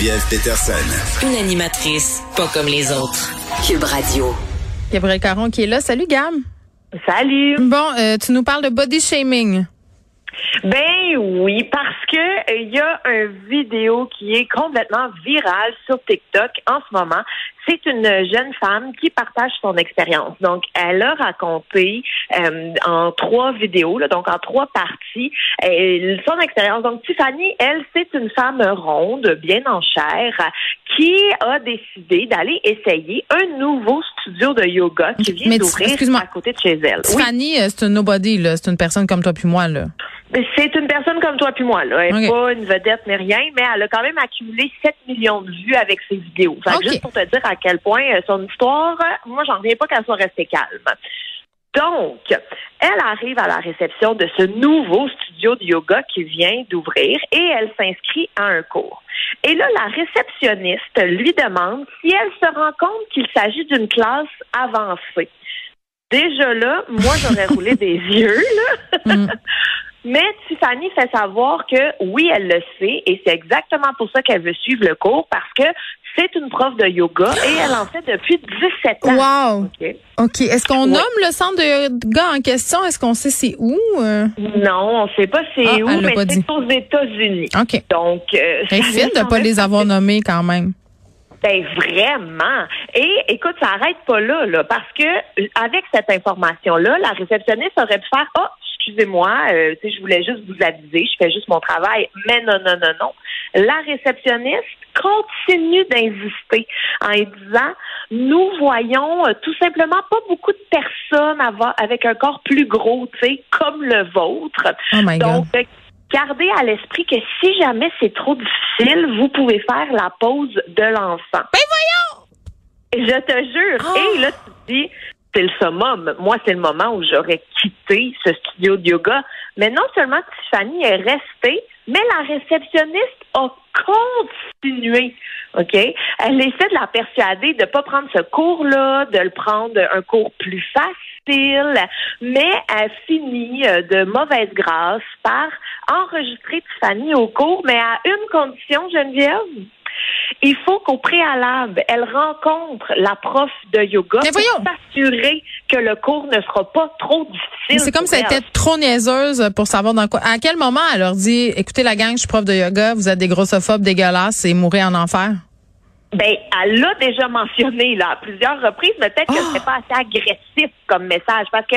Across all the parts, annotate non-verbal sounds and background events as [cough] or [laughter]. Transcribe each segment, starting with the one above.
Geneviève Peterson. Une animatrice pas comme les autres. Cube Radio. Gabriel Caron qui est là. Salut, Gam. Salut. Bon, euh, tu nous parles de body shaming. Ben oui, parce que il y a une vidéo qui est complètement virale sur TikTok en ce moment. C'est une jeune femme qui partage son expérience. Donc, elle a raconté euh, en trois vidéos, là, donc en trois parties, euh, son expérience. Donc, Tiffany, elle, c'est une femme ronde, bien en chair, qui a décidé d'aller essayer un nouveau studio de yoga qui vient d'ouvrir à côté de chez elle. Tiffany, euh, c'est une nobody, là. C'est une personne comme toi puis moi, là. C'est une personne comme toi puis moi. Là. Elle n'est pas une vedette mais rien, mais elle a quand même accumulé 7 millions de vues avec ses vidéos. Fait. Juste pour te dire à quel point euh, son histoire, moi, j'en reviens pas qu'elle soit restée calme. Donc, elle arrive à la réception de ce nouveau studio de yoga qui vient d'ouvrir et elle s'inscrit à un cours. Et là, la réceptionniste lui demande si elle se rend compte qu'il s'agit d'une classe avancée. Déjà là, moi, j'aurais roulé des [laughs] yeux, là. Mais Tiffany fait savoir que oui, elle le sait et c'est exactement pour ça qu'elle veut suivre le cours parce que c'est une prof de yoga et elle en fait depuis 17 ans. Wow. OK. Est-ce qu'on nomme le centre de gars en question? Est-ce qu'on sait c'est où? euh? Non, on sait pas c'est Ah, où, mais pas c'est aux États-unis. OK. Donc, euh, C'est ça fine nous de pas semble- les avoir nommés quand même. Ben vraiment. Et écoute, ça arrête pas là, là, parce que euh, avec cette information-là, la réceptionniste aurait pu faire Ah, excusez-moi, euh, tu sais, je voulais juste vous aviser, je fais juste mon travail. Mais non, non, non, non. La réceptionniste continue d'insister en disant Nous voyons euh, tout simplement pas beaucoup de personnes avec un corps plus gros, tu sais, comme le vôtre. Oh my God. Donc, euh, gardez à l'esprit que si jamais c'est trop difficile, vous pouvez faire la pause de l'enfant. Ben voyons! Je te jure. Ah! Et là, tu te dis, c'est le summum. Moi, c'est le moment où j'aurais quitté ce studio de yoga. Mais non seulement Tiffany est restée, mais la réceptionniste a continué. OK? Elle essaie de la persuader de ne pas prendre ce cours-là, de le prendre un cours plus facile, mais elle finit euh, de mauvaise grâce par enregistrer Tiffany au cours, mais à une condition, Geneviève. Il faut qu'au préalable, elle rencontre la prof de yoga Mais pour s'assurer que le cours ne sera pas trop difficile. C'est comme si elle était trop niaiseuse pour savoir dans quoi. À quel moment elle leur dit Écoutez, la gang, je suis prof de yoga, vous êtes des grossophobes dégueulasses et mourrez en enfer? Ben, elle l'a déjà mentionné là, à plusieurs reprises, mais peut-être que Ah! c'est pas assez agressif comme message parce que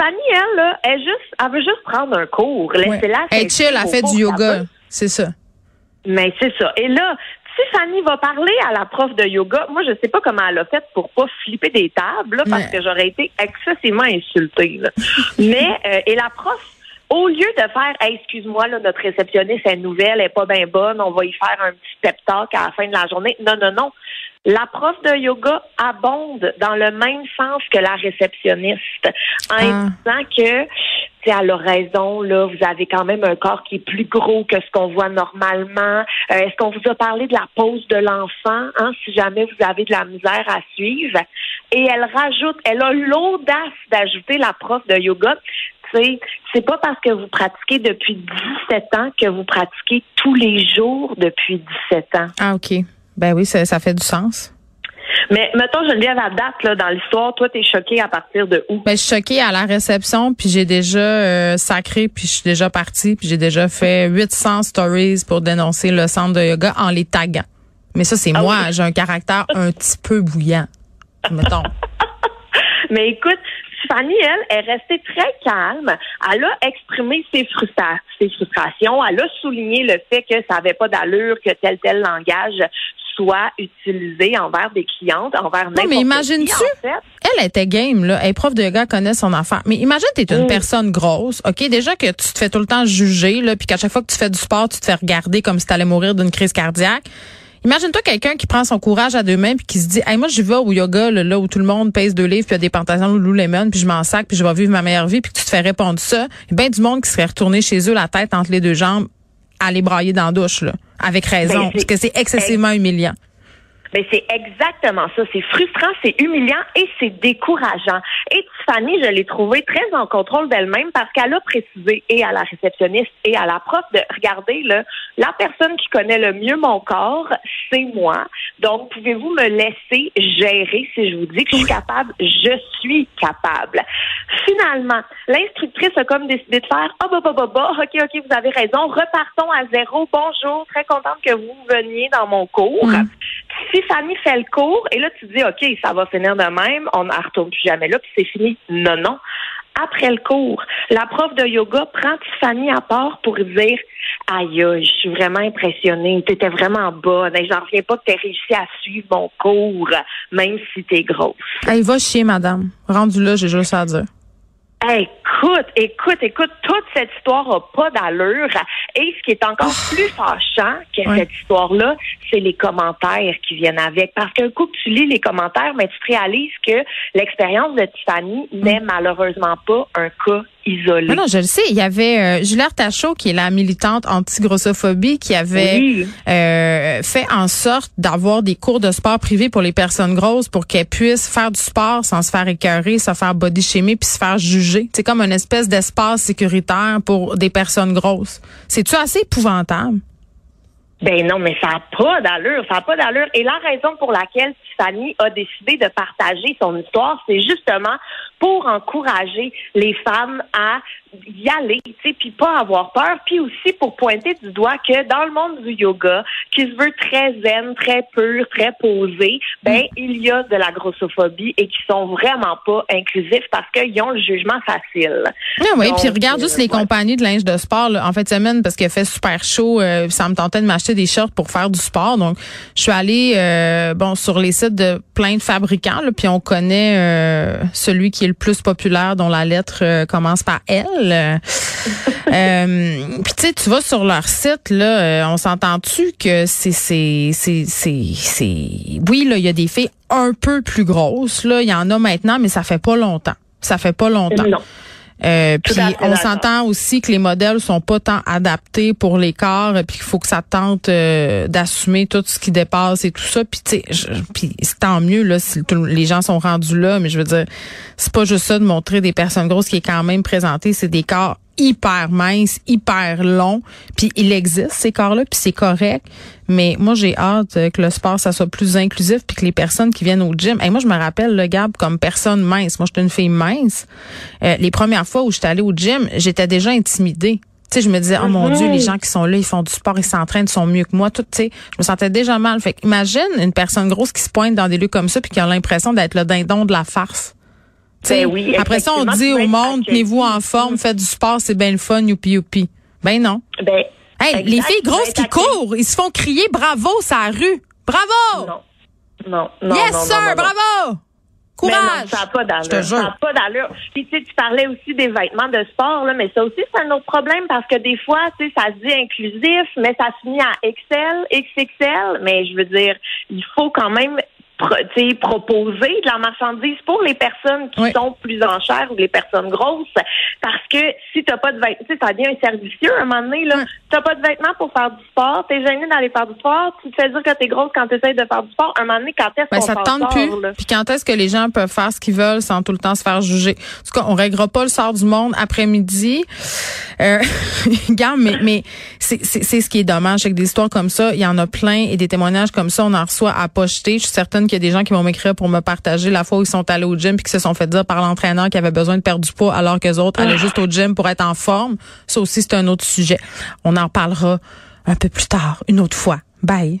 Fanny, elle, là, elle, juste, elle veut juste prendre un cours. Ouais. Laissez-la Elle chill, elle fait du yoga. C'est ça. Mais c'est ça. Et là, Fanny va parler à la prof de yoga, moi, je sais pas comment elle a fait pour pas flipper des tables, là, parce que j'aurais été excessivement insultée. là. Mais, euh, et la prof, au lieu de faire, Hey, excuse-moi, là, notre réceptionniste est nouvelle, elle est pas bien bonne, on va y faire un petit pep talk à la fin de la journée. Non, non, non. La prof de yoga abonde dans le même sens que la réceptionniste en Ah. disant que elle a raison, là, vous avez quand même un corps qui est plus gros que ce qu'on voit normalement. Euh, Est-ce qu'on vous a parlé de la pose de l'enfant, hein, si jamais vous avez de la misère à suivre? Et elle rajoute, elle a l'audace d'ajouter la prof de yoga. C'est pas parce que vous pratiquez depuis 17 ans que vous pratiquez tous les jours depuis 17 ans. Ah, OK. Ben oui, ça, ça fait du sens. Mais mettons, je Geneviève, à date, là, dans l'histoire, toi, t'es choquée à partir de où? Ben, je suis choquée à la réception, puis j'ai déjà euh, sacré, puis je suis déjà partie, puis j'ai déjà fait 800 stories pour dénoncer le centre de yoga en les taguant. Mais ça, c'est Ah moi. oui. J'ai un caractère un petit peu bouillant. Mettons. [laughs] Mais écoute, Fanny, elle, est restée très calme. Elle a exprimé ses, frustra- ses frustrations. Elle a souligné le fait que ça n'avait pas d'allure que tel tel langage soit utilisé envers des clientes, envers n'importe mais en fait. Elle était game, là. Elle est prof de yoga, elle connaît son affaire. Mais imagine, t'es une personne grosse. OK, déjà que tu te fais tout le temps juger, là, puis qu'à chaque fois que tu fais du sport, tu te fais regarder comme si t'allais mourir d'une crise cardiaque. Imagine-toi quelqu'un qui prend son courage à deux mains puis qui se dit, hey, moi, je vais au yoga, là, là, où tout le monde pèse deux livres puis a des pantalons Lululemon puis je m'en sac puis je vais vivre ma meilleure vie puis que tu te fais répondre ça. Il y a bien du monde qui serait retourné chez eux la tête entre les deux jambes à les brailler dans la douche, là. Avec raison. Ben, parce c'est- que c'est excessivement humiliant. Mais c'est exactement ça. C'est frustrant, c'est humiliant et c'est décourageant. Et Tiffany, je l'ai trouvée très en contrôle d'elle-même parce qu'elle a précisé et à la réceptionniste et à la prof de regardez là, la personne qui connaît le mieux mon corps, c'est moi. Donc pouvez-vous me laisser gérer si je vous dis que je suis capable, je suis capable. Finalement, l'instructrice a comme décidé de faire ah bah bah bah bah, ok ok vous avez raison, repartons à zéro. Bonjour, très contente que vous veniez dans mon cours. Si Fanny fait le cours, et là, tu dis, OK, ça va finir de même, on ne retourne plus jamais là, puis c'est fini. Non, non. Après le cours, la prof de yoga prend Tiffany à part pour dire Aïe, je suis vraiment impressionnée, tu étais vraiment bonne, et j'en reviens pas que tu réussi à suivre mon cours, même si tu es grosse. Hey, va chier, madame. Rendu là, j'ai juste à dire. Écoute, écoute, écoute, toute cette histoire a pas d'allure. Et ce qui est encore plus fâchant que cette histoire-là, c'est les commentaires qui viennent avec. Parce qu'un coup que tu lis les commentaires, mais tu te réalises que l'expérience de Tiffany n'est malheureusement pas un cas isolé. Non, non, je le sais. Il y avait euh, Artachot, qui est la militante anti-grossophobie, qui avait Oui. euh, fait en sorte d'avoir des cours de sport privés pour les personnes grosses pour qu'elles puissent faire du sport sans se faire écœurer, se faire body shamer puis se faire juger. C'est comme une espèce d'espace sécuritaire pour des personnes grosses. C'est-tu assez épouvantable? Ben non, mais ça n'a pas d'allure, ça n'a pas d'allure. Et la raison pour laquelle A décidé de partager son histoire, c'est justement pour encourager les femmes à y aller, tu sais, puis pas avoir peur, puis aussi pour pointer du doigt que dans le monde du yoga, qui se veut très zen, très pur, très posé, ben il y a de la grossophobie et qui sont vraiment pas inclusifs parce qu'ils ont le jugement facile. Ah oui, puis regarde euh, juste les ouais. compagnies de linge de sport là, en fin de semaine parce qu'il fait super chaud, euh, ça me tentait de m'acheter des shorts pour faire du sport. Donc je suis allée euh, bon sur les sites de plein de fabricants là, puis on connaît euh, celui qui est le plus populaire dont la lettre euh, commence par L. Euh, [laughs] puis tu sais tu vas sur leur site là, euh, on s'entend-tu que c'est c'est c'est c'est oui là, il y a des filles un peu plus grosses là, il y en a maintenant mais ça fait pas longtemps. Ça fait pas longtemps. Euh, puis on s'entend aussi que les modèles sont pas tant adaptés pour les corps, euh, puis qu'il faut que ça tente euh, d'assumer tout ce qui dépasse et tout ça. Puis tu puis c'est tant mieux là si tout- les gens sont rendus là, mais je veux dire, c'est pas juste ça de montrer des personnes grosses qui est quand même présenté, c'est des corps hyper minces, hyper longs, puis il existe ces corps-là, puis c'est correct. Mais moi j'ai hâte que le sport ça soit plus inclusif, puis que les personnes qui viennent au gym. Et moi je me rappelle le Gab comme personne mince. Moi j'étais une fille mince. Euh, les premières fois où j'étais allée au gym, j'étais déjà intimidée. Tu sais, je me disais, oh mon Mhm. Dieu, les gens qui sont là, ils font du sport, ils s'entraînent, ils sont mieux que moi. Tout, tu sais, je me sentais déjà mal. Fait imagine une personne grosse qui se pointe dans des lieux comme ça puis qui a l'impression d'être le dindon de la farce. Ben oui, après ça, on dit au monde, tenez-vous en forme, faites du sport, c'est bien le fun, youpi youpi. Ben non. Ben, Hey, les filles grosses qui courent, ils se font crier bravo sa rue. Bravo! non. Non, non, yes, non, sir, non, non, non. bravo! Mais non, Courage! ça n'a pas d'allure. Ça n'a pas d'allure. Puis tu sais, tu parlais aussi des vêtements de sport, là, mais ça aussi, c'est un autre problème parce que des fois, tu sais, ça se dit inclusif, mais ça finit à XL, XXL. Mais je veux dire, il faut quand même proposer de la marchandise pour les personnes qui Oui. sont plus en chair ou les personnes grosses. Parce que si tu n'as pas de vêtements, tu sais, devient un servicieux à un moment donné, là. Ouais. Tu n'as pas de vêtements pour faire du sport, tu es gêné d'aller faire du sport, tu te fais dire que tu es grosse quand tu essaies de faire du sport. À un moment donné, quand est-ce Ben, qu'on ça te tente plus. Puis quand est-ce que les gens peuvent faire ce qu'ils veulent sans tout le temps se faire juger? En tout cas, on réglera pas le sort du monde après-midi. Euh, [laughs] regarde, mais, mais c'est, c'est, c'est ce qui est dommage avec des histoires comme ça. Il y en a plein et des témoignages comme ça, on en reçoit à pas jeter. Je suis certaine qu'il y a des gens qui vont m'écrire pour me partager la fois où ils sont allés au gym puis qui se sont fait dire par l'entraîneur qu'ils avaient besoin de perdre du poids alors que les autres allaient juste au gym pour être en forme. Ça aussi, c'est un autre sujet. On en parlera un peu plus tard, une autre fois. Bye.